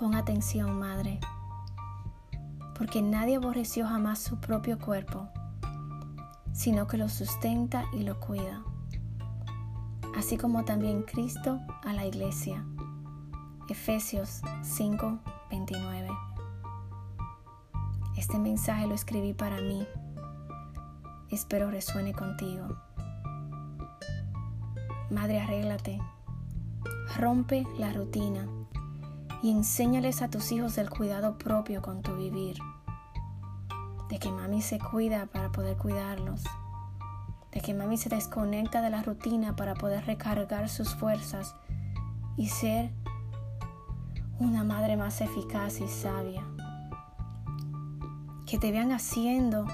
Pon atención, madre, porque nadie aborreció jamás su propio cuerpo, sino que lo sustenta y lo cuida, así como también Cristo a la iglesia. Efesios 5:29. Este mensaje lo escribí para mí. Espero resuene contigo. Madre, arréglate. Rompe la rutina y enséñales a tus hijos el cuidado propio con tu vivir. De que mami se cuida para poder cuidarlos. De que mami se desconecta de la rutina para poder recargar sus fuerzas y ser una madre más eficaz y sabia. Que te vean haciendo,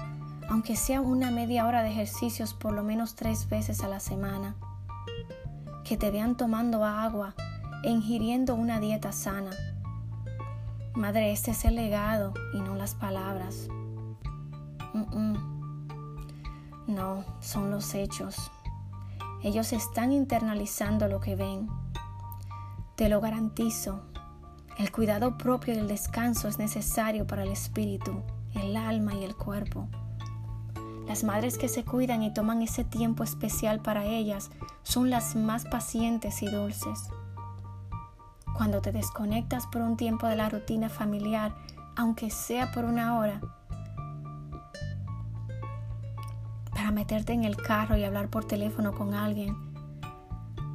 aunque sea una media hora de ejercicios por lo menos tres veces a la semana. Que te vean tomando agua ingiriendo una dieta sana. Madre, este es el legado y no las palabras. No, son los hechos. Ellos están internalizando lo que ven. Te lo garantizo. El cuidado propio y el descanso es necesario para el espíritu, el alma y el cuerpo. Las madres que se cuidan y toman ese tiempo especial para ellas son las más pacientes y dulces. Cuando te desconectas por un tiempo de la rutina familiar, aunque sea por una hora, para meterte en el carro y hablar por teléfono con alguien,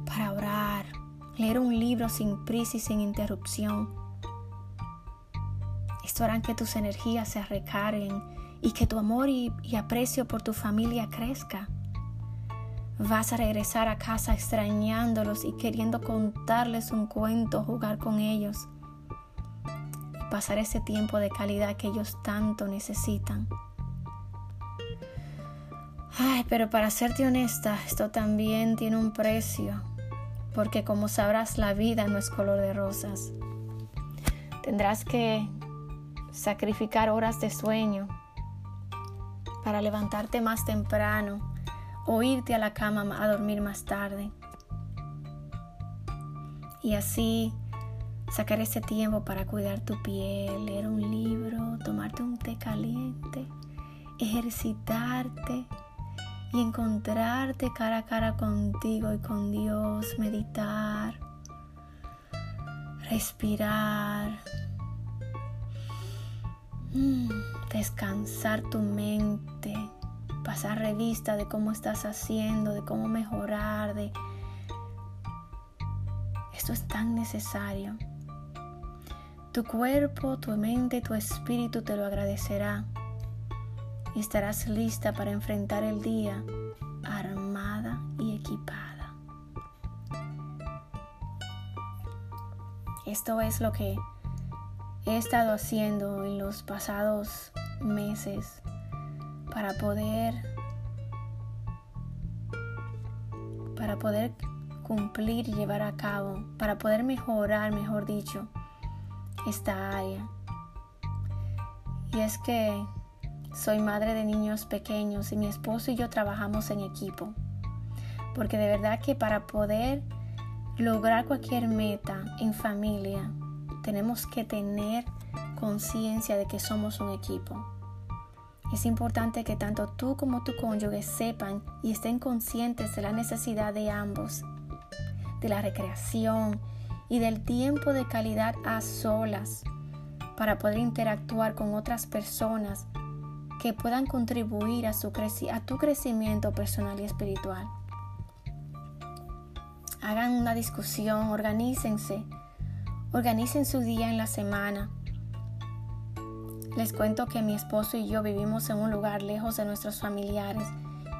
para orar, leer un libro sin prisa y sin interrupción. Esto hará que tus energías se recarguen y que tu amor y, y aprecio por tu familia crezca. Vas a regresar a casa extrañándolos y queriendo contarles un cuento, jugar con ellos y pasar ese tiempo de calidad que ellos tanto necesitan. Ay, pero para serte honesta, esto también tiene un precio, porque como sabrás, la vida no es color de rosas. Tendrás que sacrificar horas de sueño para levantarte más temprano o irte a la cama a dormir más tarde. Y así sacar ese tiempo para cuidar tu piel, leer un libro, tomarte un té caliente, ejercitarte y encontrarte cara a cara contigo y con Dios, meditar, respirar, mm, descansar tu mente pasar revista de cómo estás haciendo, de cómo mejorar, de... Esto es tan necesario. Tu cuerpo, tu mente, tu espíritu te lo agradecerá y estarás lista para enfrentar el día armada y equipada. Esto es lo que he estado haciendo en los pasados meses para poder para poder cumplir y llevar a cabo, para poder mejorar, mejor dicho, esta área. Y es que soy madre de niños pequeños y mi esposo y yo trabajamos en equipo. Porque de verdad que para poder lograr cualquier meta en familia, tenemos que tener conciencia de que somos un equipo. Es importante que tanto tú como tu cónyuge sepan y estén conscientes de la necesidad de ambos, de la recreación y del tiempo de calidad a solas para poder interactuar con otras personas que puedan contribuir a, su tu crecimiento personal y espiritual. Hagan una discusión, organícense, organicen su día en la semana les cuento que mi esposo y yo vivimos en un lugar lejos de nuestros familiares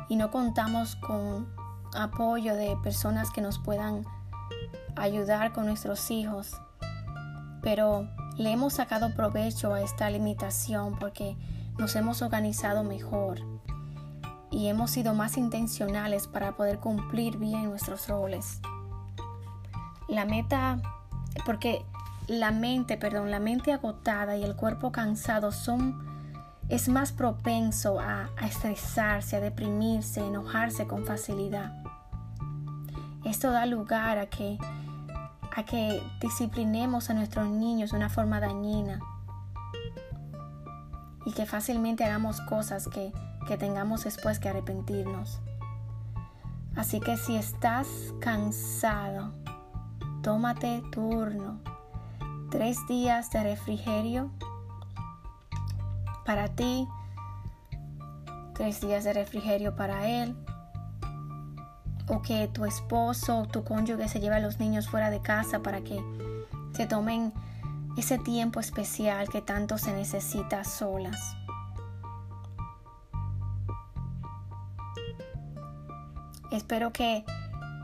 y no contamos con apoyo de personas que nos puedan ayudar con nuestros hijos. Pero le hemos sacado provecho a esta limitación porque nos hemos organizado mejor y hemos sido más intencionales para poder cumplir bien nuestros roles. La meta, porque la mente, perdón, la mente agotada y el cuerpo cansado son es más propenso a, a estresarse, a deprimirse, a enojarse con facilidad. Esto da lugar a que a que disciplinemos a nuestros niños de una forma dañina y que fácilmente hagamos cosas que, que tengamos después que arrepentirnos. Así que si estás cansado, tómate turno. Tres días de refrigerio para ti, tres días de refrigerio para él, o que tu esposo o tu cónyuge se lleve a los niños fuera de casa para que se tomen ese tiempo especial que tanto se necesita solas. Espero que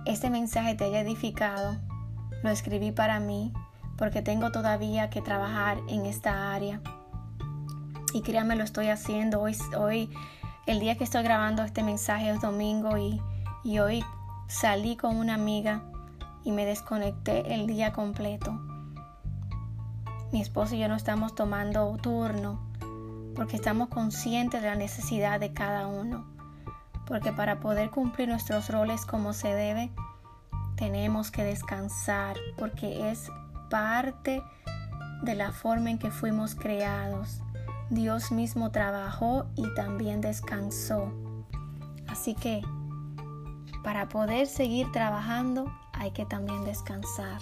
este mensaje te haya edificado. Lo escribí para mí porque tengo todavía que trabajar en esta área. Y créanme, lo estoy haciendo. Hoy, hoy el día que estoy grabando este mensaje es domingo y y hoy salí con una amiga y me desconecté el día completo. Mi esposo y yo no estamos tomando turno porque estamos conscientes de la necesidad de cada uno. Porque para poder cumplir nuestros roles como se debe, tenemos que descansar porque es parte de la forma en que fuimos creados. Dios mismo trabajó y también descansó. Así que para poder seguir trabajando hay que también descansar.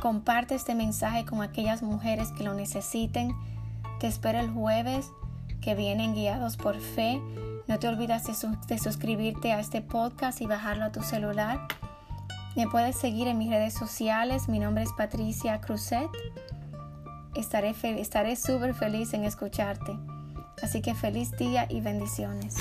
Comparte este mensaje con aquellas mujeres que lo necesiten. Te espero el jueves que vienen guiados por fe. No te olvides de, suscribirte a este podcast y bajarlo a tu celular. Me puedes seguir en mis redes sociales. Mi nombre es Patricia Cruzet. Estaré súper feliz en escucharte. Así que feliz día y bendiciones.